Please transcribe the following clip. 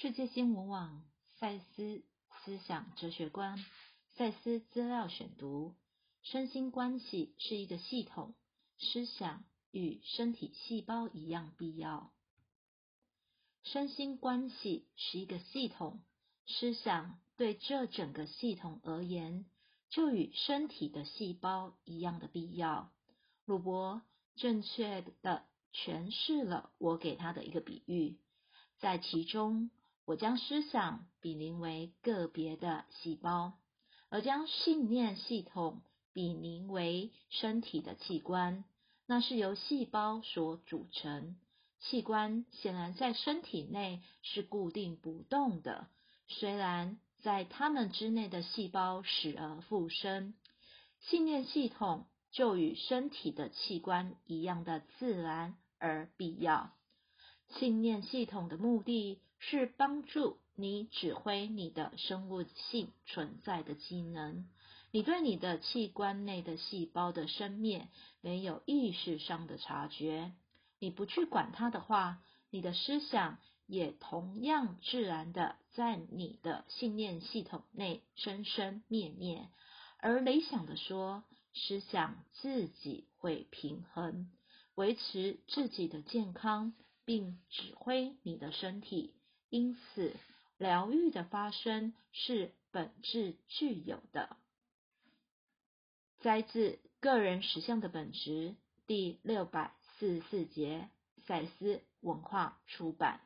世界新闻网赛斯思想哲学观赛斯资料选读：身心关系是一个系统，思想与身体细胞一样必要。身心关系是一个系统，思想对这整个系统而言，就与身体的细胞一样的必要。鲁伯正确的诠释了我给他的一个比喻，在其中。我将思想比邻为个别的细胞，而将信念系统比邻为身体的器官。那是由细胞所组成。器官显然在身体内是固定不动的，虽然在它们之内的细胞死而复生。信念系统就与身体的器官一样的自然而必要。信念系统的目的。是帮助你指挥你的生物性存在的机能。你对你的器官内的细胞的生灭没有意识上的察觉。你不去管它的话，你的思想也同样自然的在你的信念系统内生生灭灭。而理想的说，思想自己会平衡，维持自己的健康，并指挥你的身体。因此，疗愈的发生是本质具有的。摘自《个人实相的本质》第六百四十四节，赛斯文化出版。